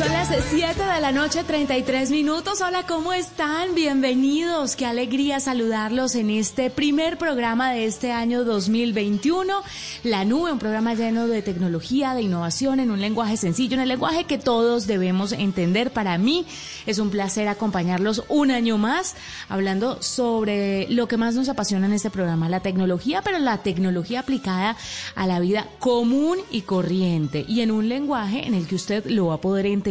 Son las 7 de la noche, 33 minutos. Hola, ¿cómo están? Bienvenidos. Qué alegría saludarlos en este primer programa de este año 2021. La Nube, un programa lleno de tecnología, de innovación, en un lenguaje sencillo, en el lenguaje que todos debemos entender. Para mí es un placer acompañarlos un año más hablando sobre lo que más nos apasiona en este programa, la tecnología, pero la tecnología aplicada a la vida común y corriente y en un lenguaje en el que usted lo va a poder entender.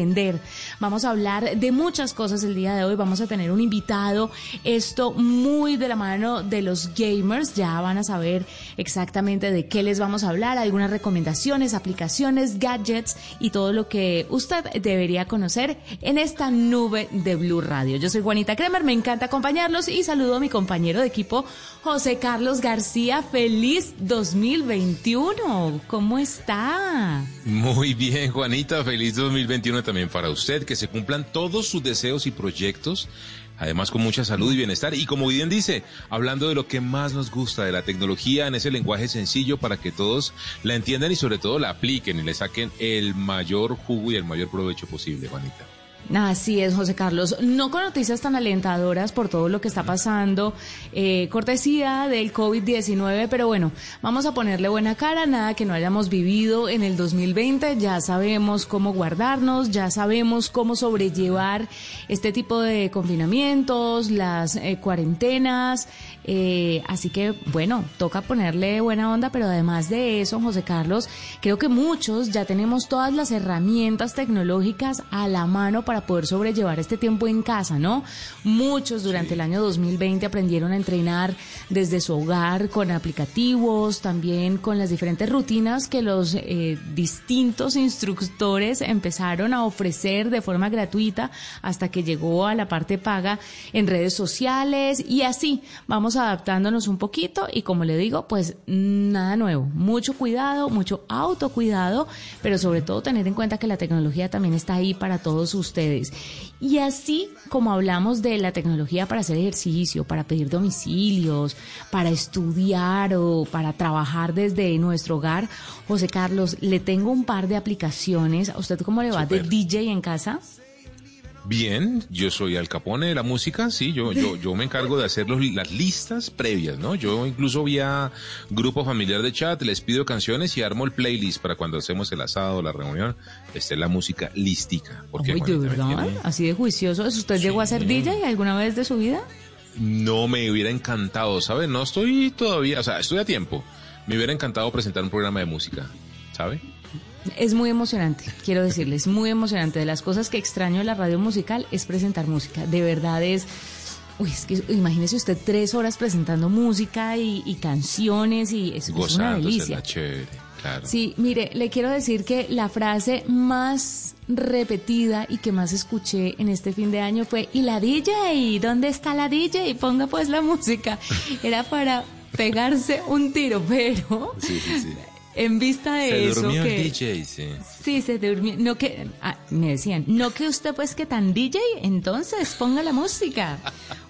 Vamos a hablar de muchas cosas el día de hoy. Vamos a tener un invitado, esto muy de la mano de los gamers. Ya van a saber exactamente de qué les vamos a hablar, algunas recomendaciones, aplicaciones, gadgets y todo lo que usted debería conocer en esta nube de Blue Radio. Yo soy Juanita Kremer, me encanta acompañarlos y saludo a mi compañero de equipo, José Carlos García. Feliz 2021. ¿Cómo está? Muy bien, Juanita. Feliz 2021 también para usted. Que se cumplan todos sus deseos y proyectos. Además, con mucha salud y bienestar. Y como bien dice, hablando de lo que más nos gusta de la tecnología en ese lenguaje sencillo para que todos la entiendan y sobre todo la apliquen y le saquen el mayor jugo y el mayor provecho posible, Juanita. Así es, José Carlos. No con noticias tan alentadoras por todo lo que está pasando, eh, cortesía del COVID-19, pero bueno, vamos a ponerle buena cara, nada que no hayamos vivido en el 2020, ya sabemos cómo guardarnos, ya sabemos cómo sobrellevar este tipo de confinamientos, las eh, cuarentenas, eh, así que bueno, toca ponerle buena onda, pero además de eso, José Carlos, creo que muchos ya tenemos todas las herramientas tecnológicas a la mano para poder sobrellevar este tiempo en casa, ¿no? Muchos durante el año 2020 aprendieron a entrenar desde su hogar con aplicativos, también con las diferentes rutinas que los eh, distintos instructores empezaron a ofrecer de forma gratuita hasta que llegó a la parte paga en redes sociales y así vamos adaptándonos un poquito y como le digo, pues nada nuevo, mucho cuidado, mucho autocuidado, pero sobre todo tener en cuenta que la tecnología también está ahí para todos ustedes. Y así como hablamos de la tecnología para hacer ejercicio, para pedir domicilios, para estudiar o para trabajar desde nuestro hogar, José Carlos, le tengo un par de aplicaciones. ¿A usted cómo le va de. DJ en casa? Bien, yo soy Al Capone de la música, sí, yo, yo, yo me encargo de hacer los- las listas previas, ¿no? Yo incluso vía grupo familiar de chat, les pido canciones y armo el playlist para cuando hacemos el asado, la reunión, esté la música lística. Porque, Uy, ¿de Juanita, ¿me verdad? Así de juicioso. ¿Es ¿Usted llegó a ser DJ alguna vez de su vida? No me hubiera encantado, ¿sabe? No estoy todavía, o sea, estoy a tiempo. Me hubiera encantado presentar un programa de música, ¿sabe? Es muy emocionante, quiero decirles, muy emocionante. De las cosas que extraño de la radio musical es presentar música. De verdad es... Uy, es que imagínese usted tres horas presentando música y, y canciones y es, es una delicia. la chévere, claro. Sí, mire, le quiero decir que la frase más repetida y que más escuché en este fin de año fue ¿y la DJ? ¿Dónde está la DJ? Ponga pues la música. Era para pegarse un tiro, pero Sí, sí, sí. En vista de Se eso durmió que el DJ, sí. Sí, se durmió. No que ah, me decían, no que usted pues que tan DJ, entonces ponga la música.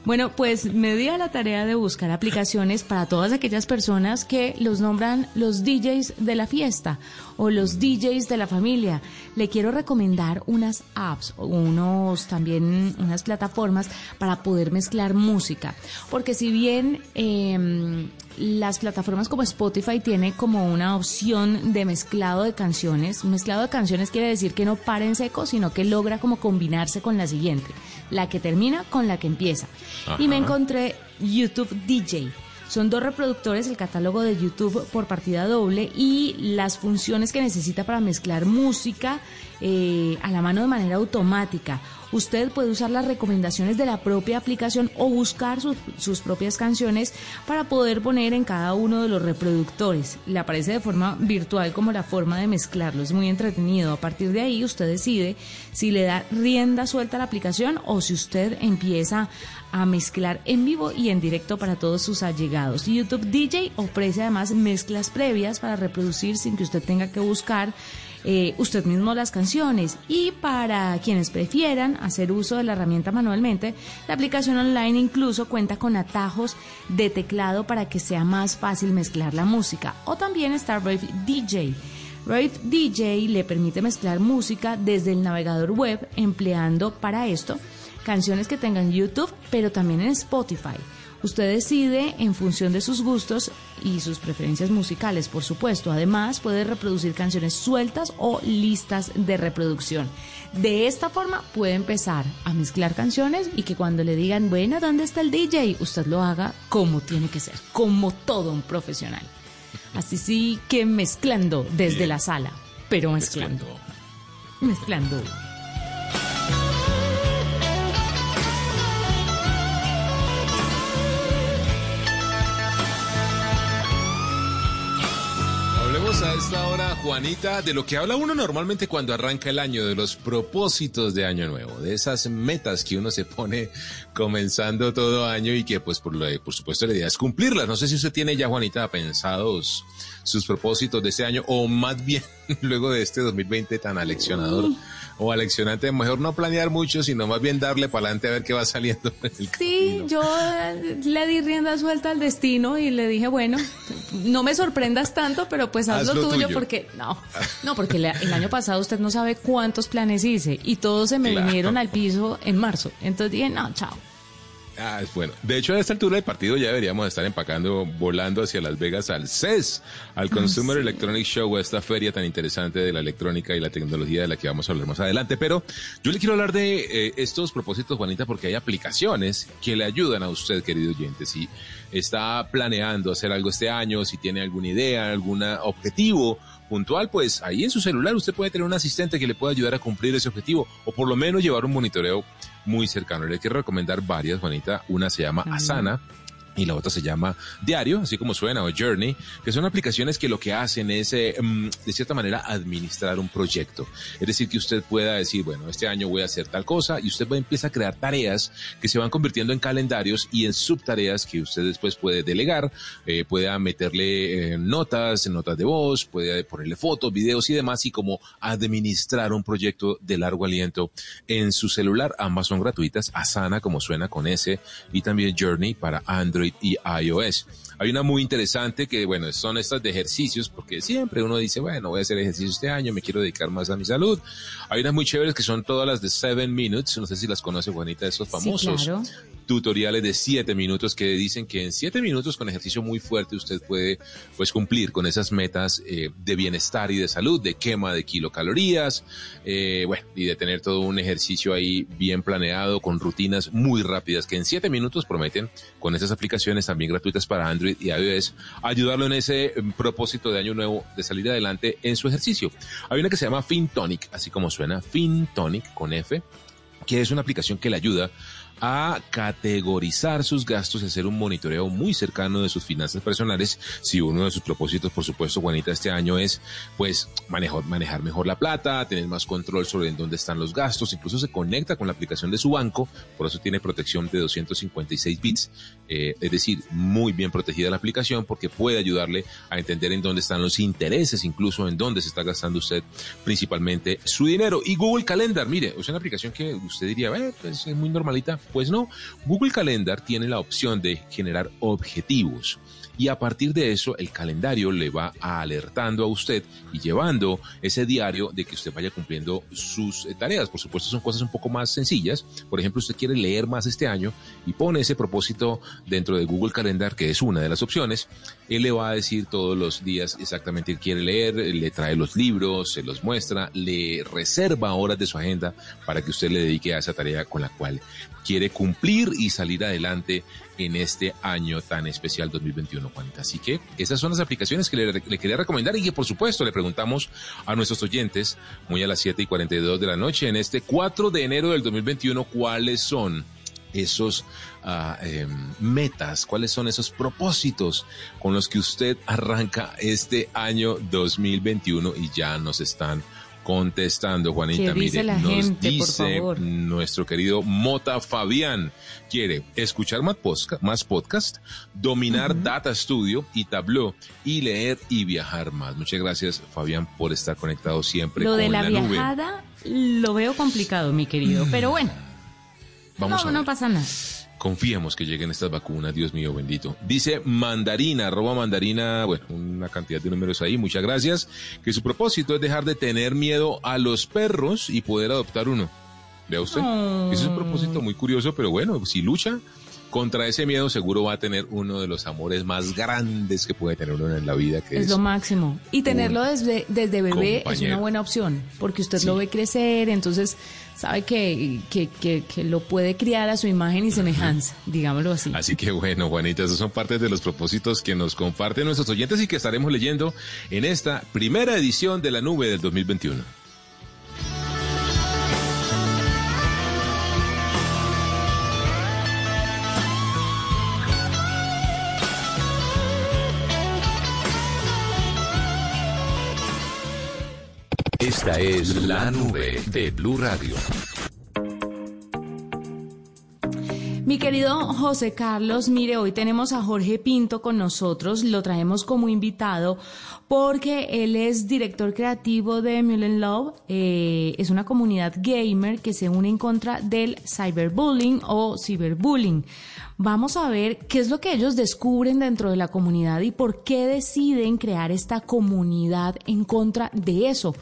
Bueno, pues me di a la tarea de buscar aplicaciones para todas aquellas personas que los nombran los DJs de la fiesta o los DJs de la familia. Le quiero recomendar unas apps, o unos también unas plataformas para poder mezclar música, porque si bien em, las plataformas como Spotify tiene como una opción de mezclado de canciones. Mezclado de canciones quiere decir que no para en seco, sino que logra como combinarse con la siguiente, la que termina con la que empieza. Y me encontré YouTube DJ. Son dos reproductores, el catálogo de YouTube por partida doble y las funciones que necesita para mezclar música eh, a la mano de manera automática. usted puede usar las recomendaciones de la propia aplicación o buscar sus, sus propias canciones para poder poner en cada uno de los reproductores. Le aparece de forma virtual como la forma de mezclarlo. Es muy entretenido. A partir de ahí usted decide si le da rienda suelta a la aplicación o si usted empieza a mezclar en vivo y en directo para todos sus allegados. YouTube DJ ofrece además mezclas previas para reproducir sin que usted tenga que buscar eh, usted mismo las canciones y para quienes prefieran hacer uso de la herramienta manualmente, la aplicación online incluso cuenta con atajos de teclado para que sea más fácil mezclar la música o también está Rave DJ. Rave DJ le permite mezclar música desde el navegador web empleando para esto canciones que tengan YouTube pero también en Spotify. Usted decide en función de sus gustos y sus preferencias musicales, por supuesto. Además, puede reproducir canciones sueltas o listas de reproducción. De esta forma puede empezar a mezclar canciones y que cuando le digan, bueno, ¿dónde está el DJ? Usted lo haga como tiene que ser, como todo un profesional. Así sí que mezclando desde la sala, pero mezclando. Mezclando. Esta hora, Juanita, de lo que habla uno normalmente cuando arranca el año, de los propósitos de año nuevo, de esas metas que uno se pone comenzando todo año y que pues por, lo, por supuesto la idea es cumplirlas. No sé si usted tiene ya, Juanita, pensados sus propósitos de este año o más bien luego de este 2020 tan aleccionador o aleccionante, mejor no planear mucho, sino más bien darle para adelante a ver qué va saliendo. sí, yo le di rienda suelta al destino y le dije, bueno, no me sorprendas tanto, pero pues haz, lo, tuyo, porque no, no, porque el año pasado usted no sabe cuántos planes hice y todos se me vinieron al piso en marzo. Entonces dije, no, chao. Ah, bueno. De hecho, a esta altura del partido ya deberíamos estar empacando, volando hacia Las Vegas al CES, al Consumer Electronic Show, a esta feria tan interesante de la electrónica y la tecnología de la que vamos a hablar más adelante. Pero yo le quiero hablar de eh, estos propósitos, Juanita, porque hay aplicaciones que le ayudan a usted, querido oyente. Si está planeando hacer algo este año, si tiene alguna idea, algún objetivo puntual, pues ahí en su celular usted puede tener un asistente que le pueda ayudar a cumplir ese objetivo o por lo menos llevar un monitoreo muy cercano. Le quiero recomendar varias, Juanita. Una se llama Asana y la otra se llama Diario, así como suena, o Journey, que son aplicaciones que lo que hacen es, eh, mm, de cierta manera, administrar un proyecto. Es decir, que usted pueda decir, bueno, este año voy a hacer tal cosa y usted va, empieza a crear tareas que se van convirtiendo en calendarios y en subtareas que usted después puede delegar, eh, pueda meterle eh, notas, notas de voz, puede ponerle fotos, videos y demás, y como administrar un proyecto de largo aliento en su celular. Ambas son gratuitas, Asana, como suena con S, y también Journey para Android y iOS. Hay una muy interesante que, bueno, son estas de ejercicios, porque siempre uno dice, bueno, voy a hacer ejercicio este año, me quiero dedicar más a mi salud. Hay unas muy chéveres que son todas las de Seven Minutes, no sé si las conoce Juanita, esos famosos tutoriales de siete minutos que dicen que en siete minutos con ejercicio muy fuerte usted puede pues cumplir con esas metas eh, de bienestar y de salud, de quema de kilocalorías, eh, bueno, y de tener todo un ejercicio ahí bien planeado con rutinas muy rápidas que en siete minutos prometen con esas aplicaciones también gratuitas para Android y iOS ayudarlo en ese mm, propósito de año nuevo de salir adelante en su ejercicio. Hay una que se llama FinTonic, así como suena, FinTonic con F, que es una aplicación que le ayuda a categorizar sus gastos y hacer un monitoreo muy cercano de sus finanzas personales. Si uno de sus propósitos, por supuesto, Juanita, este año es, pues, manejar, manejar mejor la plata, tener más control sobre en dónde están los gastos, incluso se conecta con la aplicación de su banco, por eso tiene protección de 256 bits, eh, es decir, muy bien protegida la aplicación porque puede ayudarle a entender en dónde están los intereses, incluso en dónde se está gastando usted principalmente su dinero. Y Google Calendar, mire, es una aplicación que usted diría, eh, pues, es muy normalita, pues no, Google Calendar tiene la opción de generar objetivos y a partir de eso el calendario le va alertando a usted y llevando ese diario de que usted vaya cumpliendo sus eh, tareas. Por supuesto son cosas un poco más sencillas. Por ejemplo, usted quiere leer más este año y pone ese propósito dentro de Google Calendar, que es una de las opciones. Él le va a decir todos los días exactamente qué quiere leer, le trae los libros, se los muestra, le reserva horas de su agenda para que usted le dedique a esa tarea con la cual quiere cumplir y salir adelante en este año tan especial 2021. 2021, Juanita. Así que esas son las aplicaciones que le, le, quería recomendar y que por supuesto le preguntamos a nuestros oyentes muy a las 7 y 42 de la noche en este 4 de enero del 2021 cuáles son esos uh, eh, metas, cuáles son esos propósitos con los que usted arranca este año 2021 y ya nos están contestando, Juanita. Mire, la nos gente, dice por favor? nuestro querido Mota Fabián. Quiere escuchar más podcast, más podcast dominar uh -huh. Data Studio y Tableau y leer y viajar más. Muchas gracias, Fabián, por estar conectado siempre Lo con de la, la viajada nube. lo veo complicado, mi querido, Mm. pero bueno. Vamos no, a ver. no pasa nada. Confiemos que lleguen estas vacunas, Dios mío bendito. Dice Mandarina, arroba Mandarina, bueno, una cantidad de números ahí, muchas gracias. Que su propósito es dejar de tener miedo a los perros y poder adoptar uno. Vea usted, Oh. ese es un propósito muy curioso, pero bueno, si lucha contra ese miedo, seguro va a tener uno de los amores más grandes que puede tener uno en la vida, que Es, es, lo máximo. Y tenerlo desde, desde bebé es una buena opción, porque usted Sí. lo ve crecer, entonces sabe que, que, que, que lo puede criar a su imagen y semejanza, digámoslo así. Así que bueno, Juanita, esos son partes de los propósitos que nos comparten nuestros oyentes y que estaremos leyendo en esta primera edición de la nube del 2021. Es la nube de Blue Radio. Mi querido José Carlos, mire, hoy tenemos a Jorge Pinto con nosotros, lo traemos como invitado porque él es director creativo de Mullen Love, eh, es una comunidad gamer que se une en contra del cyberbullying o ciberbullying. Vamos a ver qué es lo que ellos descubren dentro de la comunidad y por qué deciden crear esta comunidad en contra de eso.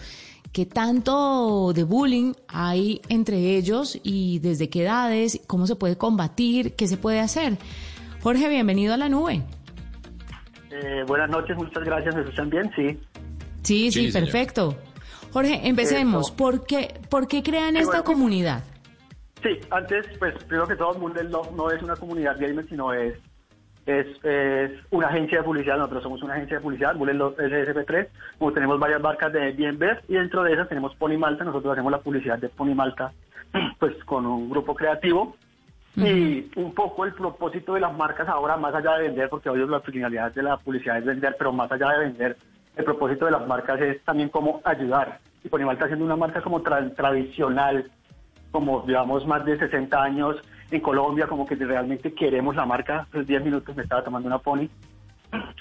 ¿Qué tanto de bullying hay entre ellos y desde qué edades? ¿Cómo se puede combatir? ¿Qué se puede hacer? Jorge, bienvenido a la nube. Eh, buenas noches, muchas gracias. ¿Me escuchan bien? Sí. Sí, sí, Sí, señor. perfecto. Jorge, empecemos. Eso. ¿Por qué, ¿Por qué crean Sí, esta bueno. comunidad? Sí, antes, pues primero que todo, Mundo no es una comunidad gamer, sino es, es, es una agencia de publicidad. Nosotros somos una agencia de publicidad, del Love SSP3. Como tenemos varias marcas de Bienver y dentro de esas tenemos Pony Malta. Nosotros hacemos la publicidad de Pony Malta, pues con un grupo creativo. Y un poco el propósito de las marcas ahora, más allá de vender, porque hoy la finalidad de la publicidad es vender, pero más allá de vender, el propósito de las marcas es también como ayudar. Y Pony Malta siendo una marca como tra- tradicional, como llevamos más de 60 años en Colombia, como que realmente queremos la marca, pues 10 minutos me estaba tomando una pony,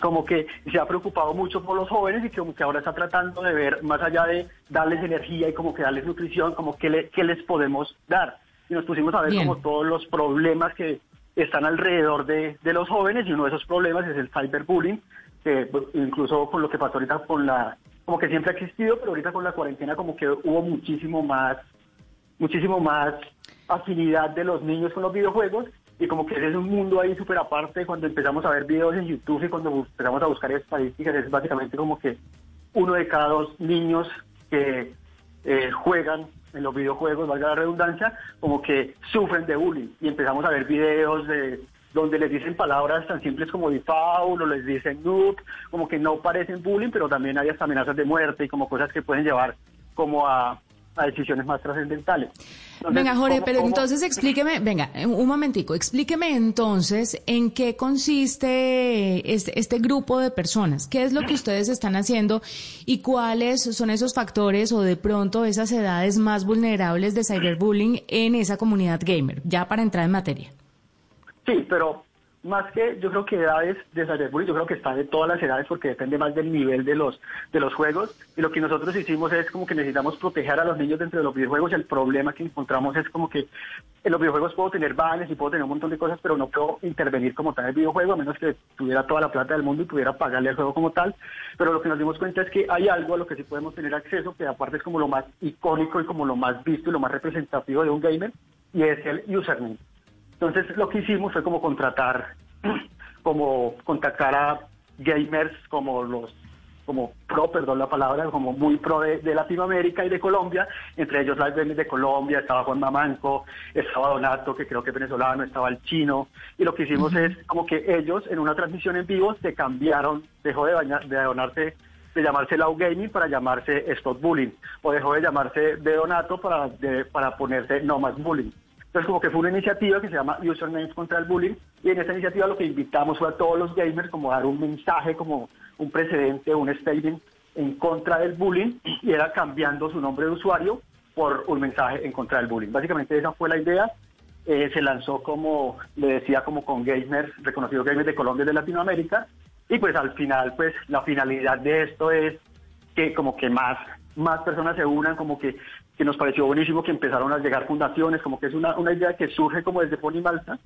como que se ha preocupado mucho por los jóvenes y como que ahora está tratando de ver más allá de darles energía y como que darles nutrición, como que le, qué les podemos dar. Y nos pusimos a ver Bien. como todos los problemas que están alrededor de, de los jóvenes y uno de esos problemas es el cyberbullying, que pues, incluso con lo que pasó ahorita con la, como que siempre ha existido, pero ahorita con la cuarentena como que hubo muchísimo más muchísimo más afinidad de los niños con los videojuegos y como que ese es un mundo ahí súper aparte cuando empezamos a ver videos en YouTube y cuando empezamos a buscar estadísticas es básicamente como que uno de cada dos niños que eh, juegan en los videojuegos, valga la redundancia, como que sufren de bullying. Y empezamos a ver videos de donde les dicen palabras tan simples como default o les dicen noob, como que no parecen bullying, pero también hay hasta amenazas de muerte y como cosas que pueden llevar como a, a decisiones más trascendentales. Venga, Jorge, ¿cómo- pero cómo- entonces explíqueme, venga, un momentico, explíqueme entonces en qué consiste este, este grupo de personas, qué es lo que ustedes están haciendo y cuáles son esos factores o de pronto esas edades más vulnerables de cyberbullying en esa comunidad gamer, ya para entrar en materia. Sí, pero más que yo creo que edades de cyberbullying, yo creo que está de todas las edades porque depende más del nivel de los de los juegos y lo que nosotros hicimos es como que necesitamos proteger a los niños dentro de los videojuegos. El problema que encontramos es como que en los videojuegos puedo tener bans y puedo tener un montón de cosas, pero no puedo intervenir como tal el videojuego a menos que tuviera toda la plata del mundo y pudiera pagarle al juego como tal. Pero lo que nos dimos cuenta es que hay algo a lo que sí podemos tener acceso que aparte es como lo más icónico y como lo más visto y lo más representativo de un gamer y es el username. Entonces lo que hicimos fue como contratar, como contactar a gamers como los como pro, perdón la palabra, como muy pro de, de Latinoamérica y de Colombia, entre ellos las gamers de Colombia, estaba Juan Mamanco, estaba Donato, que creo que es venezolano, estaba el chino, y lo que hicimos es como que ellos en una transmisión en vivo se cambiaron, dejó de, bañar, de donarse de llamarse Low Gaming para llamarse Stop Bullying, o dejó de llamarse de Donato para, de- para ponerse No Más Bullying. Entonces como que fue una iniciativa que se llama Usernames contra el Bullying, y en esa iniciativa lo que invitamos fue a todos los gamers como a dar un mensaje, como un precedente, un statement en contra del bullying, y era cambiando su nombre de usuario por un mensaje en contra del bullying. Básicamente esa fue la idea. Eh, se lanzó como, le decía, como con gamers, reconocidos gamers de Colombia y de Latinoamérica, y pues al final, pues la finalidad de esto es que como que más, más personas se unan, como que, que nos pareció buenísimo que empezaron a llegar fundaciones, como que es una, una idea que surge como desde Pony Malta,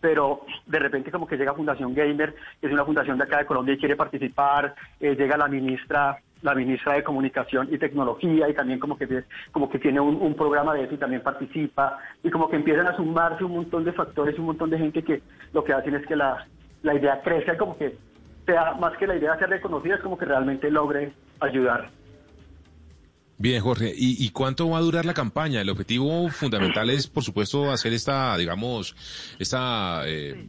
pero de repente como que llega Fundación Gamer, que es una fundación de acá de Colombia y quiere participar, eh, llega la ministra la ministra de Comunicación y Tecnología y también como que como que tiene un, programa de eso y también participa y como que empiezan a sumarse un montón de factores un montón de gente que lo que hacen es que la, la idea crezca y como que sea más que la idea sea reconocida es como que realmente logre ayudar. Bien, Jorge. ¿Y, y cuánto va a durar la campaña? El objetivo fundamental es, por supuesto, hacer esta, digamos, esta, eh,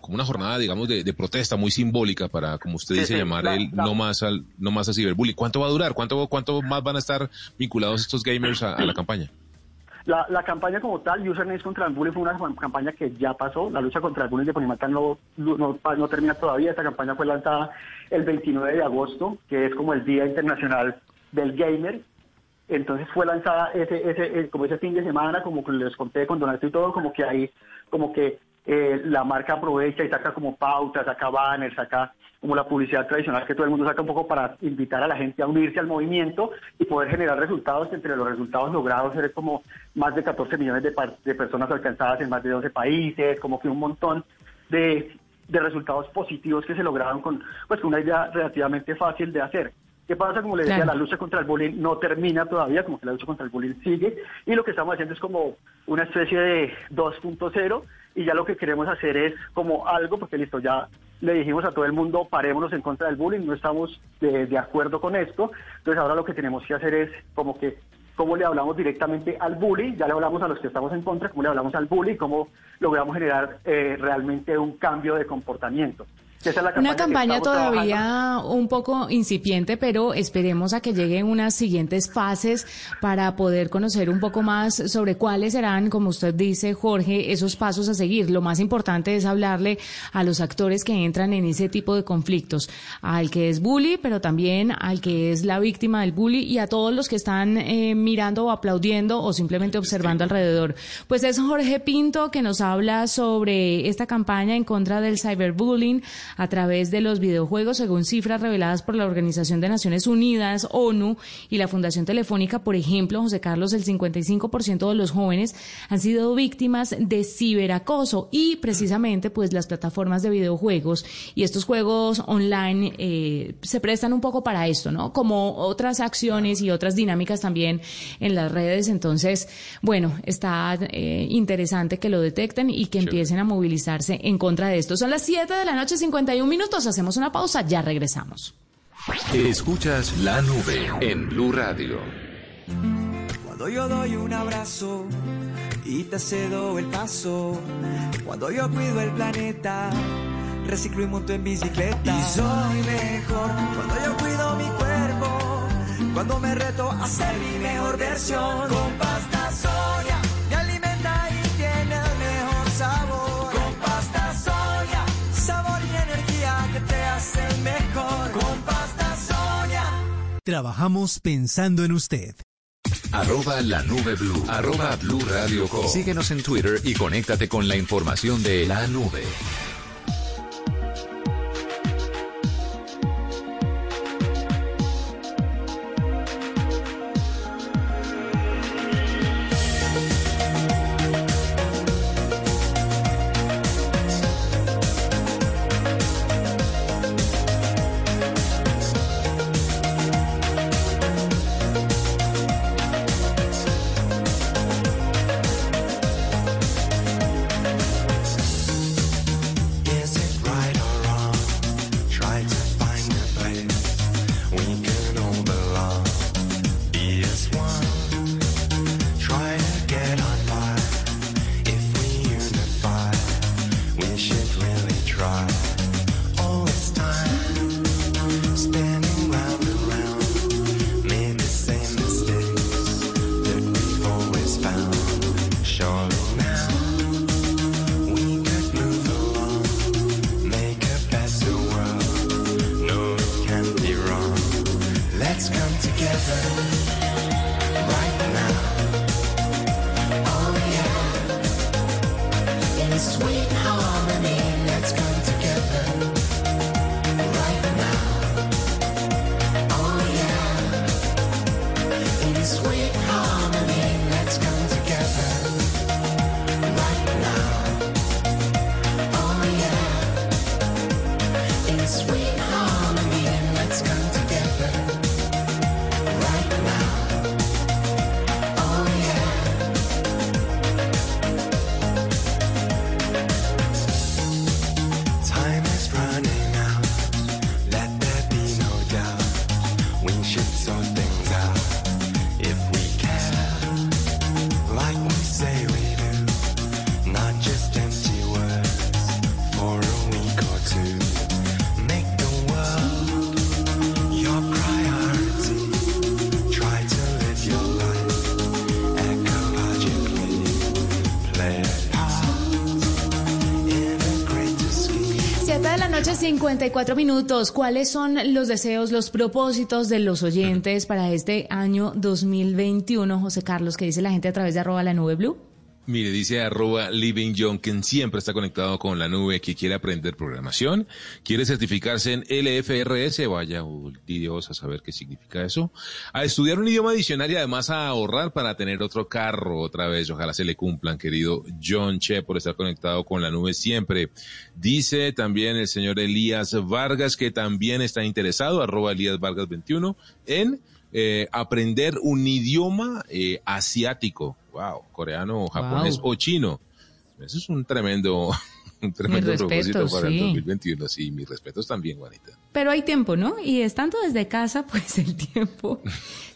como una jornada, digamos, de, de protesta muy simbólica para, como usted dice, sí, llamar la- el la- no más al, no más a ciberbullying. ¿Cuánto va a durar? ¿Cuánto, cuánto más van a estar vinculados estos gamers a, a la campaña? La, la campaña como tal, Usernames contra el bullying, fue una campaña que ya pasó. La lucha contra el bullying de Ponimalta no, no, no termina todavía. Esta campaña fue lanzada el 29 de agosto, que es como el Día Internacional del Gamer. Entonces fue lanzada ese, ese, eh, como ese fin de semana, como les conté con Donato y todo, como que ahí, como que eh, la marca aprovecha y saca como pautas, saca banners, saca como la publicidad tradicional que todo el mundo saca un poco para invitar a la gente a unirse al movimiento y poder generar resultados. Entre los resultados logrados eran como más de 14 millones de, de personas alcanzadas en más de 12 países, como que un montón de, de resultados positivos que se lograron con pues una idea relativamente fácil de hacer. ¿Qué pasa? Como le decía, Claro. la lucha contra el bullying no termina todavía, como que la lucha contra el bullying sigue, y lo que estamos haciendo es como una especie de 2.0, y ya lo que queremos hacer es como algo, porque listo, ya le dijimos a todo el mundo, parémonos en contra del bullying, no estamos de, de acuerdo con esto, entonces ahora lo que tenemos que hacer es como que cómo le hablamos directamente al bully, ya le hablamos a los que estamos en contra, cómo le hablamos al bully, cómo logramos generar eh, realmente un cambio de comportamiento. Esa es la Una campaña trabajando. todavía un poco incipiente, pero esperemos a que lleguen unas siguientes fases para poder conocer un poco más sobre cuáles serán, como usted dice, Jorge, esos pasos a seguir. Lo más importante es hablarle a los actores que entran en ese tipo de conflictos, al que es bully, pero también al que es la víctima del bully y a todos los que están eh, mirando o aplaudiendo o simplemente observando alrededor. Pues es Jorge Pinto que nos habla sobre esta campaña en contra del cyberbullying a través de los videojuegos, según cifras reveladas por la Organización de Naciones Unidas, ONU y la Fundación Telefónica, por ejemplo, José Carlos, el 55% de los jóvenes han sido víctimas de ciberacoso y precisamente pues las plataformas de videojuegos y estos juegos online eh, se prestan un poco para esto, ¿no? Como otras acciones y otras dinámicas también en las redes. Entonces, bueno, está eh, interesante que lo detecten y que empiecen a movilizarse en contra de esto. Son las 7 de la noche, 51 minutos. Hacemos una pausa, ya regresamos. Escuchas la nube en Blue Radio. Cuando yo doy un abrazo y te cedo el paso. Cuando yo cuido el planeta, reciclo y monto en bicicleta. Y soy mejor cuando yo cuido mi cuerpo. Cuando me reto a ser mi mejor versión. Con pasta soya Trabajamos pensando en usted. Arroba la nube blue. Arroba blue radio com. Síguenos en Twitter y conéctate con la información de la nube. 54 minutos. ¿Cuáles son los deseos, los propósitos de los oyentes para este año 2021, José Carlos, que dice la gente a través de arroba la nube blue? Mire, dice arroba Living John, quien siempre está conectado con la nube, que quiere aprender programación, quiere certificarse en LFRS, vaya oh, Dios a saber qué significa eso, a estudiar un idioma adicional y además a ahorrar para tener otro carro otra vez. Ojalá se le cumplan, querido John Che, por estar conectado con la nube siempre. Dice también el señor Elías Vargas, que también está interesado, arroba Elías Vargas 21, en eh, aprender un idioma eh, asiático. Wow, coreano, japonés Wow. o chino. Eso es un tremendo, un tremendo propósito para el sí. 2021. Sí, mis respetos también, Juanita. Pero hay tiempo, ¿no? Y estando desde casa, pues el tiempo.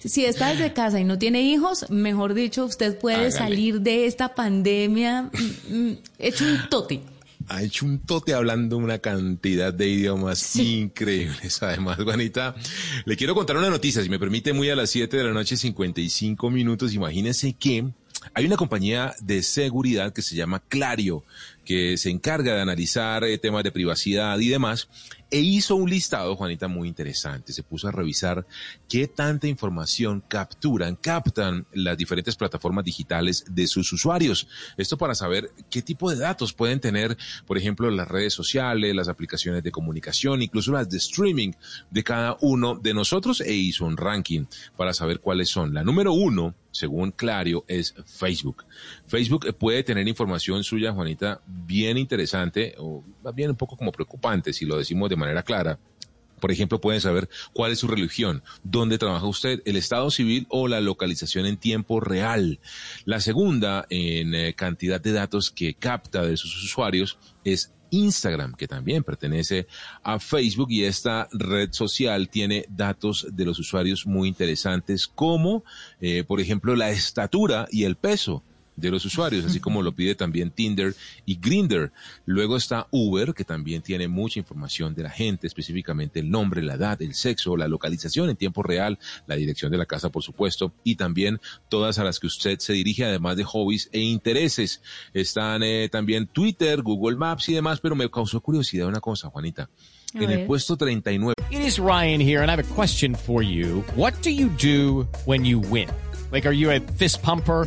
Si está desde casa y no tiene hijos, mejor dicho, usted puede Hágale. salir de esta pandemia mm, mm, hecho un toti. ha hecho un tote hablando una cantidad de idiomas increíbles. Además, Juanita, le quiero contar una noticia, si me permite, muy a las 7 de la noche, 55 minutos. Imagínense que hay una compañía de seguridad que se llama Clario, que se encarga de analizar eh, temas de privacidad y demás, e hizo un listado, Juanita, muy interesante. Se puso a revisar qué tanta información capturan, captan las diferentes plataformas digitales de sus usuarios. Esto para saber qué tipo de datos pueden tener, por ejemplo, las redes sociales, las aplicaciones de comunicación, incluso las de streaming de cada uno de nosotros, e hizo un ranking para saber cuáles son. La número uno, según Clario, es Facebook. Facebook puede tener información suya, Juanita, bien interesante, o bien un poco como preocupante, si lo decimos de manera clara. Por ejemplo, pueden saber cuál es su religión, dónde trabaja usted, el estado civil o la localización en tiempo real. La segunda en eh, cantidad de datos que capta de sus usuarios es Instagram, que también pertenece a Facebook y esta red social tiene datos de los usuarios muy interesantes como, eh, por ejemplo, la estatura y el peso de los usuarios, así como lo pide también Tinder y Grinder. Luego está Uber, que también tiene mucha información de la gente, específicamente el nombre, la edad, el sexo, la localización en tiempo real, la dirección de la casa, por supuesto, y también todas a las que usted se dirige, además de hobbies e intereses. Están eh, también Twitter, Google Maps y demás, pero me causó curiosidad una cosa, Juanita. A en el puesto 39 It is Ryan here, and I have a question for you. What do you do when you win? Like, are you a fist pumper?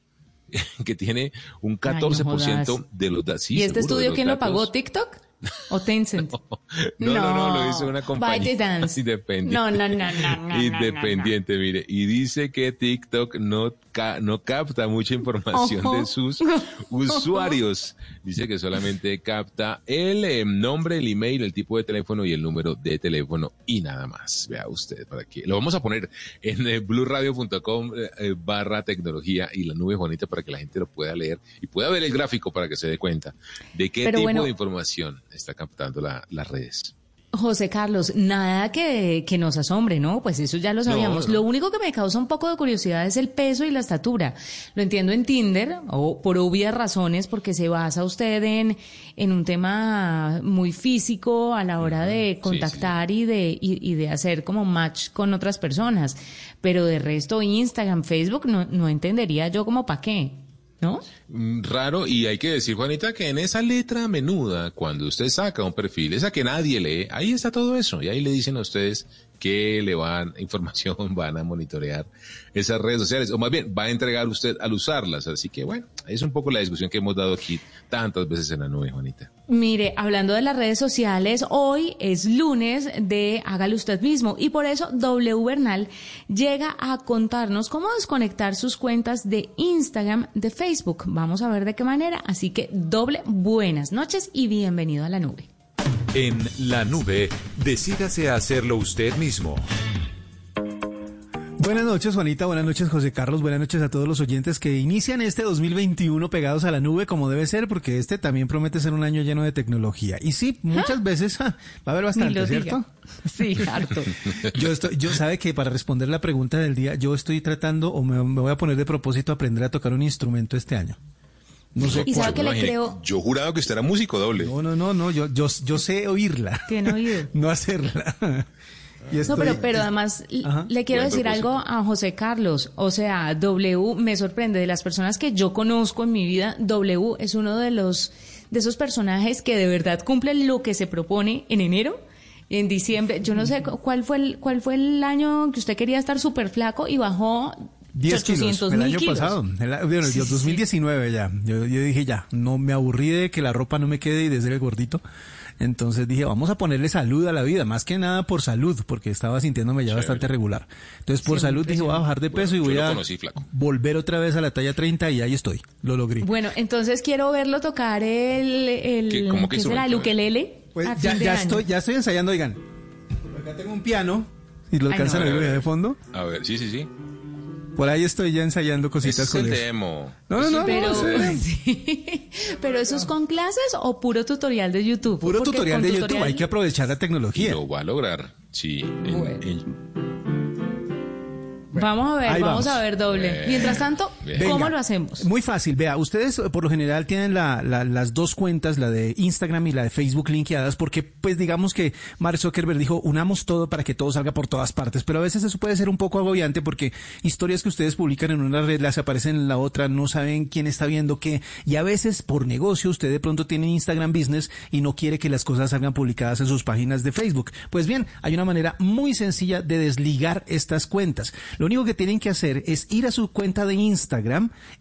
que tiene un Ay, no 14% jodas. de los datos. ¿Y este estudio quién lo pagó? ¿TikTok? ¿O Tencent? No, no, no, lo hizo una compañía independiente. No, no, no, no, no, no, Independiente, mire. Y dice que TikTok no, ca- no capta mucha información de sus usuarios. Dice que solamente capta el eh, nombre, el email, el tipo de teléfono y el número de teléfono y nada más. Vea usted para que lo vamos a poner en eh, blueradio.com eh, eh, barra tecnología y la nube Juanita para que la gente lo pueda leer y pueda ver el gráfico para que se dé cuenta de qué Pero tipo bueno, de información está captando la- las redes. José Carlos, nada que, que nos asombre, ¿no? Pues eso ya lo sabíamos. no. Lo único que me causa un poco de curiosidad es el peso y la estatura. Lo entiendo en Tinder, o por obvias razones, porque se basa usted en, en un tema muy físico a la hora de contactar y de, y, y de hacer como match con otras personas. Pero de resto, Instagram, Facebook, no, no entendería yo como para qué, ¿no? Mm, Raro, y hay que decir, Juanita, que en esa letra menuda, cuando usted saca un perfil, esa que nadie lee, ahí está todo eso, y ahí le dicen a ustedes qué le van, información van a monitorear esas redes sociales, o más bien, va a entregar usted al usarlas, así que bueno, es un poco la discusión que hemos dado aquí tantas veces en la nube, Juanita. Mire, hablando de las redes sociales, hoy es lunes de Hágalo usted mismo y por eso W Bernal llega a contarnos cómo desconectar sus cuentas de Instagram, de Facebook. Vamos a ver de qué manera. Así que doble buenas noches y bienvenido a la nube. En la nube, decídase a hacerlo usted mismo. Buenas noches, Juanita. Buenas noches, José Carlos. Buenas noches a todos los oyentes que inician este 2021 pegados a la nube como debe ser, porque este también promete ser un año lleno de tecnología. Y sí, muchas veces ja, va a haber bastante, lo ¿cierto? diga. Sí, harto. Yo estoy, yo sabe que para responder la pregunta del día, yo estoy tratando o me, me voy a poner de propósito a aprender a tocar un instrumento este año. No sé Y sabe que le creo- Yo juraba que usted era músico doble. No, no, no, no, yo, yo, yo sé oírla, Tiene oído. no hacerla. Y No, pero, pero además Ajá. le quiero Buen decir propósito. algo a José Carlos. O sea, W me sorprende de las personas que yo conozco en mi vida. W es uno de los de esos personajes que de verdad cumple lo que se propone en enero. En diciembre, yo no sé cu- cuál fue el, cuál fue el año que usted quería estar súper flaco y bajó 10 kilos 800 el año kilos. pasado, el, bueno, el Sí, sí, sí. 2019 ya. Yo, yo dije ya, no me aburrí de que la ropa no me quede y de ser el gordito. Entonces dije, vamos a ponerle salud a la vida, más que nada por salud, porque estaba sintiéndome ya bastante regular. Entonces por Sí, salud dije, voy a bajar de peso y yo voy a conocí volver otra vez a la talla 30 y ahí estoy, lo logré. Bueno, entonces quiero verlo tocar el, el ¿Qué- cómo ¿qué será? El ukelele. Pues a ya, ya estoy, ya estoy ensayando, oigan. Acá tengo un piano, y lo alcanzan a ver de fondo. A ver, sí, sí, sí. Por ahí estoy ya ensayando cositas es el con eso. demo. No, no, no, Pero, no, sí. pero eso es con clases o puro tutorial de YouTube. Puro Porque tutorial con de YouTube, tutorial- hay que aprovechar la tecnología. lo va a lograr. Sí. en- Bueno. en- Vamos a ver, vamos, vamos. a ver doble. Mientras tanto, ¿cómo lo hacemos? Muy fácil, vea, ustedes eh, por lo general tienen la- la- las dos cuentas, la de Instagram y la de Facebook linkeadas, porque pues digamos que Mark Zuckerberg dijo, unamos todo para que todo salga por todas partes, pero a veces eso puede ser un poco agobiante porque historias que ustedes publican en una red las aparecen en la otra, no saben quién está viendo qué, y a veces por negocio usted de pronto tiene Instagram Business y no quiere que las cosas salgan publicadas en sus páginas de Facebook. Pues bien, hay una manera muy sencilla de desligar estas cuentas. Lo único que tienen que hacer es ir a su cuenta de Instagram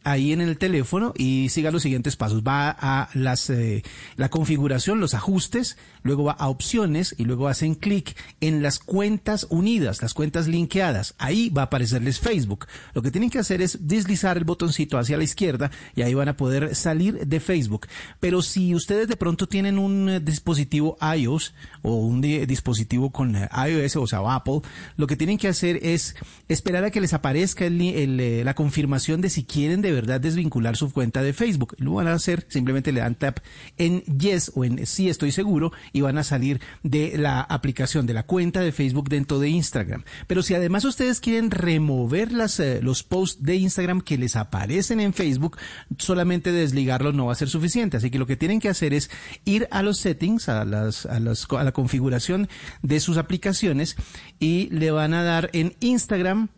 ahí en el teléfono y siga los siguientes pasos. Va a las eh, la configuración, los ajustes, luego va a opciones y luego hacen clic en las cuentas unidas, las cuentas linkeadas. Ahí va a aparecerles Facebook. Lo que tienen que hacer es deslizar el botoncito hacia la izquierda y ahí van a poder salir de Facebook. Pero si ustedes de pronto tienen un eh, dispositivo iOS o un di- dispositivo con eh, iOS, o sea, Apple, lo que tienen que hacer es esperar a que les aparezca el, eh, la confirmación de si quieren de verdad desvincular su cuenta de Facebook. Lo van a hacer, simplemente le dan tap en yes o en sí estoy seguro y van a salir de la aplicación, de la cuenta de Facebook dentro de Instagram. Pero si además ustedes quieren remover las, eh, los posts de Instagram que les aparecen en Facebook, solamente desligarlos no va a ser suficiente. Así que lo que tienen que hacer es ir a los settings, a, las, a, la configuración de sus aplicaciones y le van a dar en Instagram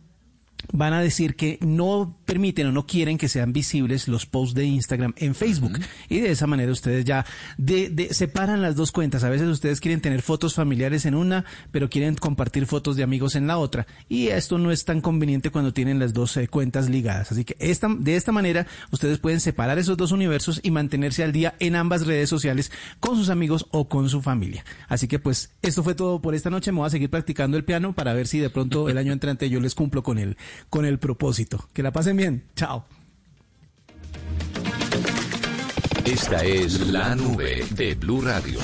van a decir que no permiten o no quieren que sean visibles los posts de Instagram en Facebook. Y de esa manera ustedes ya de, de- separan las dos cuentas. A veces ustedes quieren tener fotos familiares en una, pero quieren compartir fotos de amigos en la otra. Y esto no es tan conveniente cuando tienen las dos eh, cuentas ligadas. Así que esta, de esta manera ustedes pueden separar esos dos universos y mantenerse al día en ambas redes sociales con sus amigos o con su familia. Así que pues esto fue todo por esta noche. Me voy a seguir practicando el piano para ver si de pronto el año entrante yo les cumplo con el, con el propósito. Que la pasen bien. Chao. Esta es la nube de Blue Radio.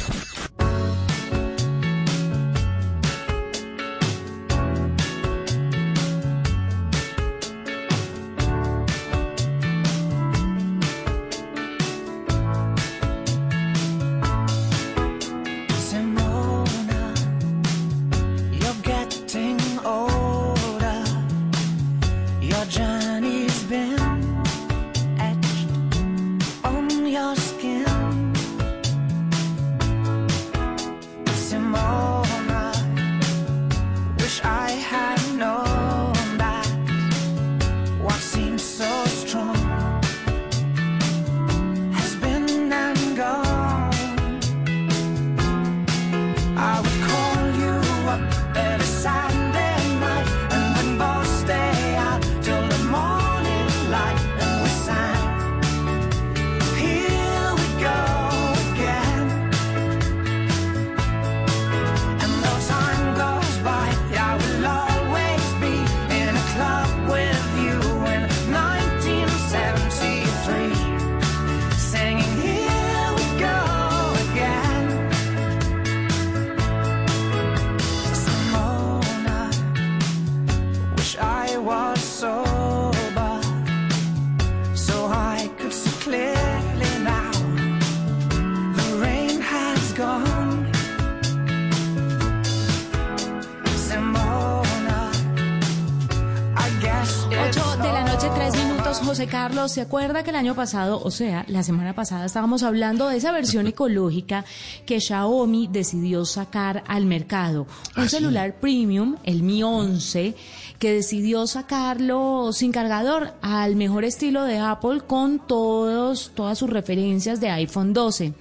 ¿Se acuerda que el año pasado, o sea, la semana pasada, estábamos hablando de esa versión ecológica que Xiaomi decidió sacar al mercado? Un celular premium, el Mi 11, que decidió sacarlo sin cargador al mejor estilo de Apple con todos, todas sus referencias de iPhone 12.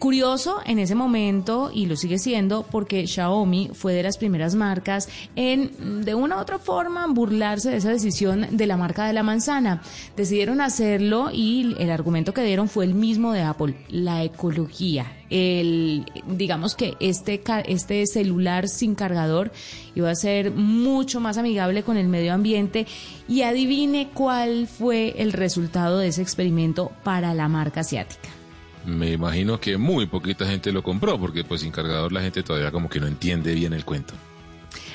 Curioso en ese momento, y lo sigue siendo, porque Xiaomi fue de las primeras marcas en, de una u otra forma, burlarse de esa decisión de la marca de la manzana. Decidieron hacerlo y el argumento que dieron fue el mismo de Apple, la ecología. El, digamos que este, este celular sin cargador iba a ser mucho más amigable con el medio ambiente y adivine cuál fue el resultado de ese experimento para la marca asiática. Me imagino que muy poquita gente lo compró, porque pues sin cargador la gente todavía como que no entiende bien el cuento.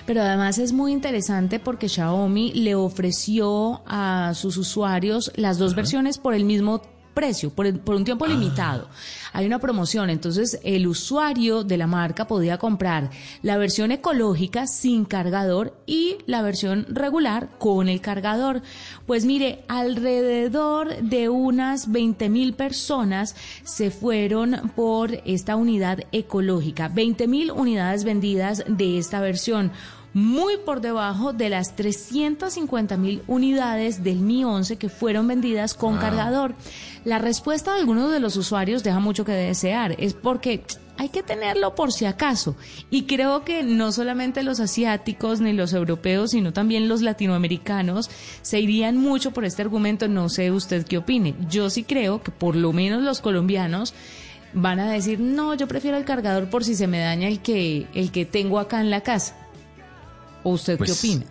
Pero además es muy interesante porque Xiaomi le ofreció a sus usuarios las dos versiones por el mismo precio, por, el- por un tiempo limitado. Hay una promoción, entonces el usuario de la marca podía comprar la versión ecológica sin cargador y la versión regular con el cargador. Pues mire, alrededor de unas 20 mil personas se fueron por esta unidad ecológica. 20 mil unidades vendidas de esta versión muy por debajo de las 350 mil unidades del Mi 11 que fueron vendidas con cargador. La respuesta de algunos de los usuarios deja mucho que desear, es porque hay que tenerlo por si acaso. Y creo que no solamente los asiáticos ni los europeos, sino también los latinoamericanos se irían mucho por este argumento. No sé usted qué opine. Yo sí creo que por lo menos los colombianos van a decir, no, yo prefiero el cargador por si se me daña el que, el que tengo acá en la casa. ¿O usted Pues, qué opina?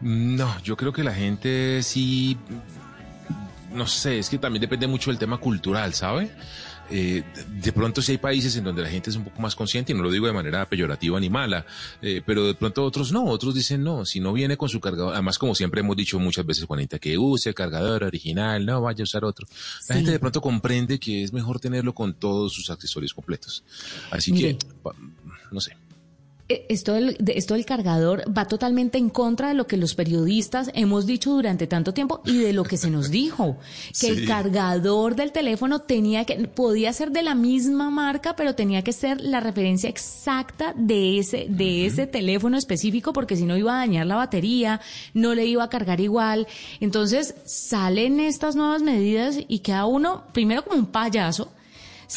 No, yo creo que la gente sí, no sé, es que también depende mucho del tema cultural, ¿sabe? Eh, de pronto sí hay países en donde la gente es un poco más consciente, y no lo digo de manera peyorativa ni mala, eh, pero de pronto otros no, otros dicen no, si no viene con su cargador, además como siempre hemos dicho muchas veces, Juanita, que use el cargador original, no vaya a usar otro. La Sí. gente de pronto comprende que es mejor tenerlo con todos sus accesorios completos. Así que, no sé. Eh, Esto del, de- esto del cargador va totalmente en contra de lo que los periodistas hemos dicho durante tanto tiempo y de lo que se nos dijo, que el cargador del teléfono tenía que, podía ser de la misma marca, pero tenía que ser la referencia exacta de ese, de ese teléfono específico, porque si no iba a dañar la batería, no le iba a cargar igual. Entonces salen estas nuevas medidas y queda uno, primero como un payaso,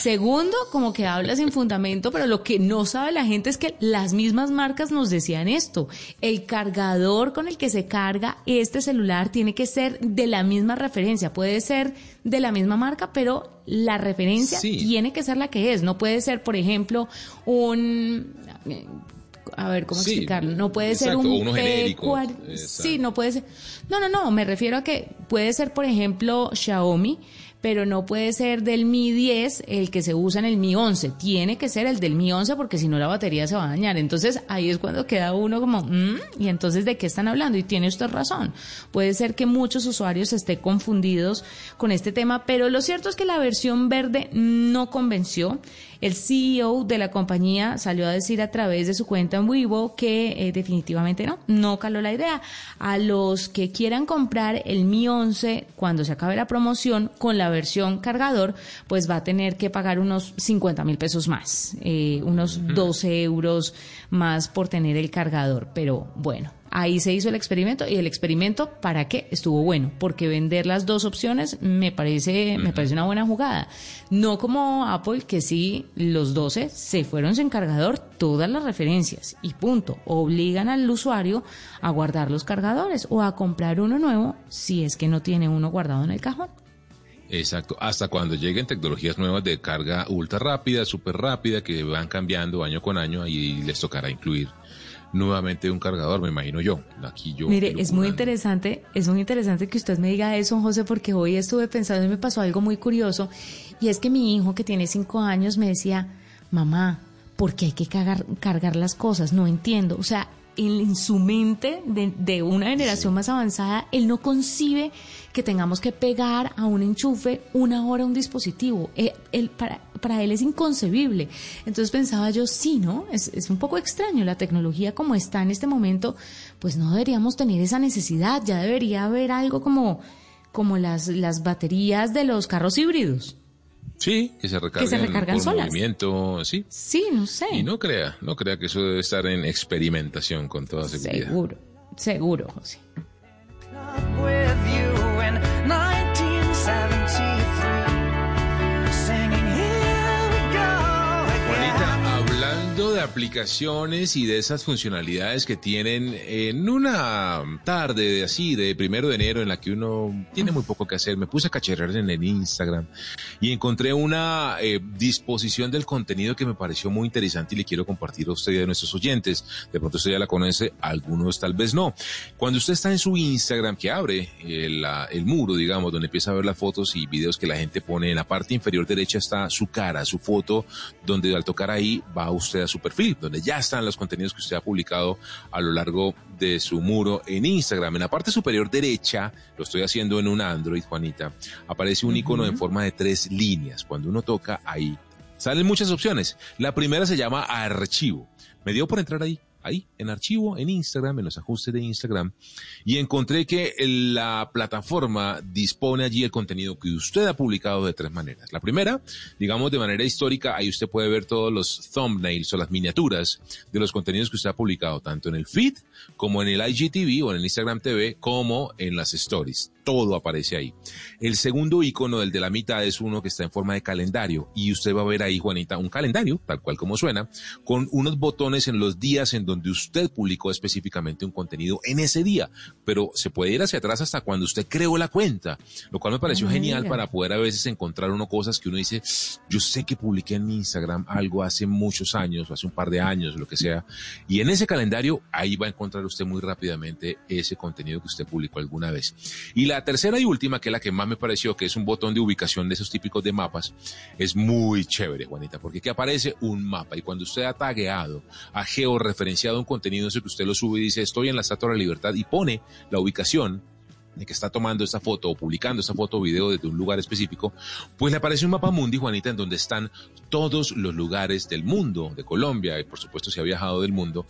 Segundo, como que habla sin fundamento, pero lo que no sabe la gente es que las mismas marcas nos decían esto. El cargador con el que se carga este celular tiene que ser de la misma referencia. Puede ser de la misma marca, pero la referencia Sí. tiene que ser la que es. No puede ser, por ejemplo, un... A ver, ¿cómo Sí, explicarlo? No puede ser un genérico, P4. exacto. Sí, no puede ser. No, no, no, me refiero a que puede ser, por ejemplo, Xiaomi, pero no puede ser del Mi 10 el que se usa en el Mi 11. Tiene que ser el del Mi 11 porque si no la batería se va a dañar. Entonces ahí es cuando queda uno como, "Mm, ¿y entonces de qué están hablando? Y tiene usted razón. Puede ser que muchos usuarios estén confundidos con este tema, pero lo cierto es que la versión verde no convenció. El CEO de la compañía salió a decir a través de su cuenta en Weibo que eh, definitivamente no, no caló la idea. A los que quieran comprar el Mi 11 cuando se acabe la promoción con la versión cargador, pues va a tener que pagar unos 50 mil pesos más, eh, unos 12 euros más por tener el cargador. Pero bueno, Ahí se hizo el experimento y el experimento, ¿para qué? Estuvo bueno, porque vender las dos opciones me parece, me parece una buena jugada. No como Apple, que sí, los 12 se fueron sin cargador todas las referencias y punto. Obligan al usuario a guardar los cargadores o a comprar uno nuevo si es que no tiene uno guardado en el cajón. Exacto, hasta cuando lleguen tecnologías nuevas de carga ultra rápida, súper rápida, que van cambiando año con año, ahí les tocará incluir nuevamente un cargador, me imagino yo. Aquí yo. Mire, es muy interesante, es muy interesante que usted me diga eso, José, porque hoy estuve pensando y me pasó algo muy curioso. Y es que mi hijo, que tiene cinco años, me decía, mamá, ¿por qué hay que cargar las cosas? No entiendo. O sea, en, en su mente de, de una generación más avanzada, él no concibe que tengamos que pegar a un enchufe una hora un dispositivo. Eh, él, para, para él es inconcebible. Entonces pensaba yo, sí, ¿no? Es, es un poco extraño la tecnología como está en este momento, pues no deberíamos tener esa necesidad, ya debería haber algo como, como las, las baterías de los carros híbridos. Sí, que se recargan, recargan por solas. movimiento, sí. Sí, no sé. Y no crea, no crea que eso debe estar en experimentación con toda seguridad. Seguro, seguro, José. De aplicaciones y de esas funcionalidades que tienen en una tarde de así, de primero de enero, en la que uno tiene muy poco que hacer, me puse a cacharrar en el Instagram y encontré una eh, disposición del contenido que me pareció muy interesante y le quiero compartir a usted y a nuestros oyentes. De pronto usted ya la conoce, algunos tal vez no. Cuando usted está en su Instagram, que abre la- el muro, digamos, donde empieza a ver las fotos y videos que la gente pone, en la parte inferior derecha está su cara, su foto, donde al tocar ahí va usted a su perfil, donde ya están los contenidos que usted ha publicado a lo largo de su muro en Instagram. En la parte superior derecha, lo estoy haciendo en un Android, Juanita, aparece un icono en forma de tres líneas. Cuando uno toca ahí, salen muchas opciones. La primera se llama archivo. Me dio por entrar ahí, ahí, en archivo, en Instagram, en los ajustes de Instagram, y encontré que la plataforma dispone allí el contenido que usted ha publicado de tres maneras. La primera, digamos de manera histórica, ahí usted puede ver todos los thumbnails o las miniaturas de los contenidos que usted ha publicado, tanto en el feed como en el IGTV o en el Instagram TV, como en las stories. Todo aparece ahí. El segundo icono, el de la mitad, es uno que está en forma de calendario y usted va a ver ahí, Juanita, un calendario, tal cual como suena, con unos botones en los días en donde usted publicó específicamente un contenido en ese día, pero se puede ir hacia atrás hasta cuando usted creó la cuenta, lo cual me pareció Ah, genial mira. para poder a veces encontrar uno cosas que uno dice, yo sé que publiqué en mi Instagram algo hace muchos años, o hace un par de años, lo que sea, y en ese calendario ahí va a encontrar usted muy rápidamente ese contenido que usted publicó alguna vez. Y la tercera y última, que es la que más me pareció, que es un botón de ubicación de esos típicos de mapas, es muy chévere, Juanita, porque aquí aparece un mapa y cuando usted ha tagueado, ha georreferenciado un contenido, eso que usted lo sube y dice, estoy en la Estatua de la Libertad y pone la ubicación que está tomando esta foto o publicando esta foto o video desde un lugar específico, pues le aparece un mapa mundi, Juanita, en donde están todos los lugares del mundo, de Colombia, y por supuesto si ha viajado del mundo,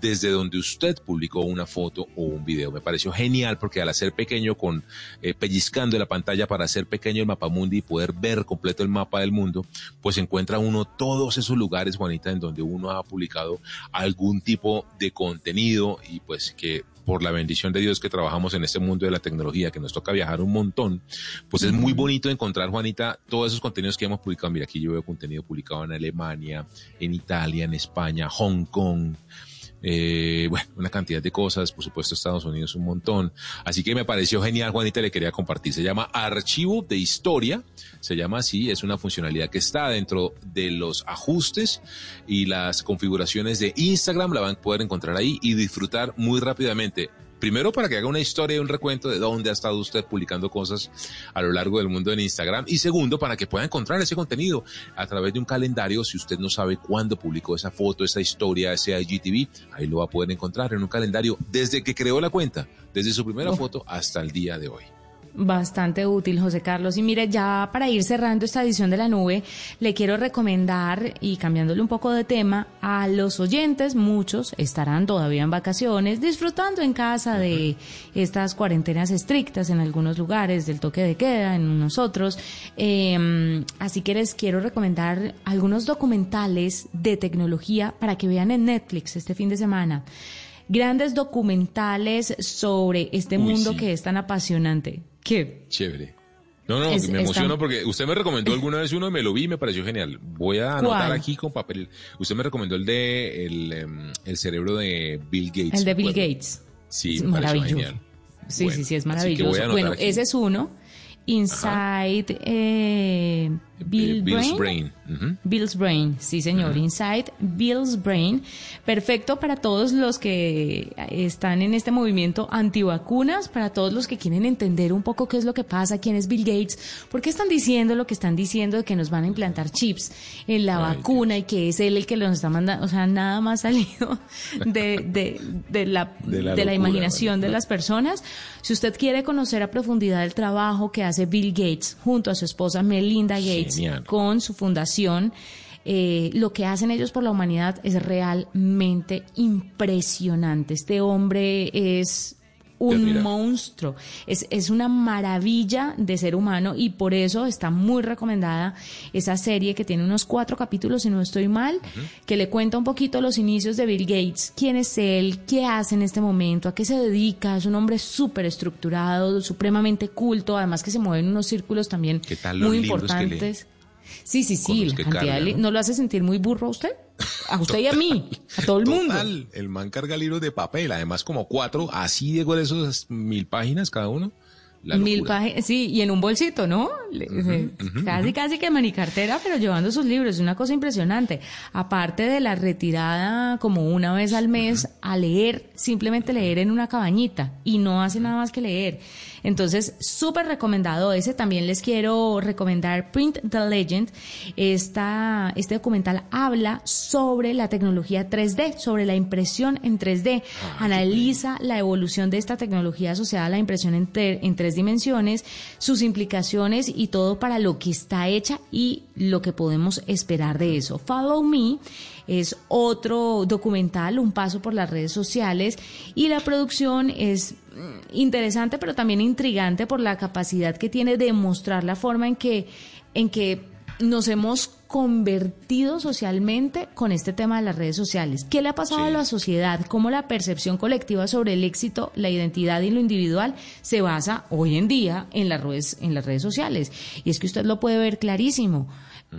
desde donde usted publicó una foto o un video. Me pareció genial porque al hacer pequeño con eh, pellizcando la pantalla para hacer pequeño el mapa mundi y poder ver completo el mapa del mundo, pues encuentra uno todos esos lugares, Juanita, en donde uno ha publicado algún tipo de contenido y pues que por la bendición de Dios que trabajamos en este mundo de la tecnología, que nos toca viajar un montón, pues es muy bonito encontrar, Juanita, todos esos contenidos que hemos publicado. Mira, aquí yo veo contenido publicado en Alemania, en Italia, en España, Hong Kong. Eh, bueno, una cantidad de cosas, por supuesto Estados Unidos un montón. Así que me pareció genial, Juanita, le quería compartir. Se llama Archivo de Historia, se llama así, es una funcionalidad que está dentro de los ajustes y las configuraciones de Instagram, la van a poder encontrar ahí y disfrutar muy rápidamente. Primero para que haga una historia y un recuento de dónde ha estado usted publicando cosas a lo largo del mundo en Instagram. Y segundo, para que pueda encontrar ese contenido a través de un calendario. Si usted no sabe cuándo publicó esa foto, esa historia, ese IGTV, ahí lo va a poder encontrar en un calendario desde que creó la cuenta, desde su primera Oh. foto hasta el día de hoy. Bastante útil, José Carlos. Y mire, ya para ir cerrando esta edición de la nube, le quiero recomendar, y cambiándole un poco de tema, a los oyentes, muchos estarán todavía en vacaciones, disfrutando en casa de estas cuarentenas estrictas en algunos lugares, del toque de queda, en unos otros. Eh, así que les quiero recomendar algunos documentales de tecnología para que vean en Netflix este fin de semana. Grandes documentales sobre este Uy, mundo sí. que es tan apasionante. ¿Qué? Chévere. No, no, Es- me emociono porque usted me recomendó alguna vez uno y me lo vi y me pareció genial. Voy a anotar ¿Cuál? aquí con papel. Usted me recomendó el de el, em, el cerebro de Bill Gates. El de Bill. Gates. Sí, Es me maravilloso. genial. Sí, Bueno, sí, sí, es maravilloso. Bueno, aquí. ese es uno. Inside eh, Bill Bill's Brain. Bill's Brain, sí señor, Inside Bill's Brain, perfecto para todos los que están en este movimiento antivacunas, para todos los que quieren entender un poco qué es lo que pasa, quién es Bill Gates, por qué están diciendo lo que están diciendo de que nos van a implantar chips en la Ay, vacuna y que es él el que nos está mandando, o sea, nada más salido de, de, de la, De de la la, locura, imaginación de las personas. Si usted quiere conocer a profundidad el trabajo que hace Bill Gates junto a su esposa Melinda Gates Gates Genial. con su fundación. Eh, lo que hacen ellos por la humanidad es realmente impresionante. Este hombre es un monstruo. Es, es una maravilla de ser humano y por eso está muy recomendada esa serie que tiene unos cuatro capítulos, si no estoy mal, que le cuenta un poquito los inicios de Bill Gates, quién es él, qué hace en este momento, a qué se dedica. Es un hombre súper estructurado, supremamente culto, además que se mueve en unos círculos también ¿Qué tal los muy importantes. Sí, sí, sí, la cantidad carga, ¿no? ¿no lo hace sentir muy burro a usted? A usted y a mí, a todo el mundo. Total, el man carga libros de papel, además como cuatro, así de gruesos, mil páginas cada uno. La Mil páginas, sí, y en un bolsito, ¿no? Eh, casi, casi que manicartera, pero llevando sus libros, es una cosa impresionante. Aparte de la retirada como una vez al mes a leer, simplemente leer en una cabañita y no hace nada más que leer. Entonces, súper recomendado ese. También les quiero recomendar Print the Legend. Esta, este documental habla sobre la tecnología 3D, sobre la impresión en 3D. Analiza la evolución de esta tecnología asociada a la impresión en, en dimensiones, sus implicaciones y todo para lo que está hecha y lo que podemos esperar de eso. Follow Me es otro documental, un paso por las redes sociales y la producción es mm, interesante pero también intrigante por la capacidad que tiene de mostrar la forma en que en que nos hemos convertido socialmente con este tema de las redes sociales. ¿Qué le ha pasado a la sociedad? ¿Cómo la percepción colectiva sobre el éxito, la identidad y lo individual se basa hoy en día en las redes, en las redes sociales? Y es que usted lo puede ver clarísimo.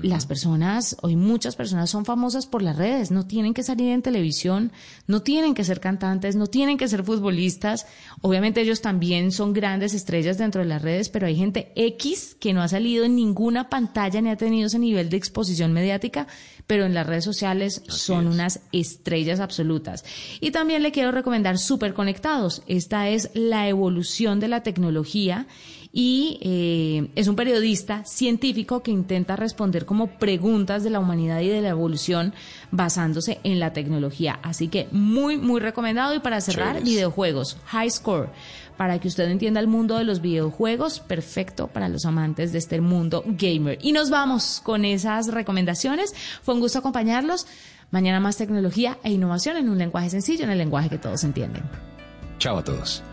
Las personas, hoy muchas personas son famosas por las redes, no tienen que salir en televisión, no tienen que ser cantantes, no tienen que ser futbolistas. Obviamente ellos también son grandes estrellas dentro de las redes, pero hay gente X que no ha salido en ninguna pantalla ni ha tenido ese nivel de exposición mediática, pero en las redes sociales son unas estrellas absolutas. Y también le quiero recomendar Super Conectados. Esta es la evolución de la tecnología y eh, es un periodista científico que intenta responder como preguntas de la humanidad y de la evolución basándose en la tecnología. Así que muy, muy recomendado. Y para cerrar, Chéveres. videojuegos, High Score. Para que usted entienda el mundo de los videojuegos, perfecto para los amantes de este mundo gamer. Y nos vamos con esas recomendaciones. Fue un gusto acompañarlos. Mañana más tecnología e innovación en un lenguaje sencillo, en el lenguaje que todos entienden. Chao a todos.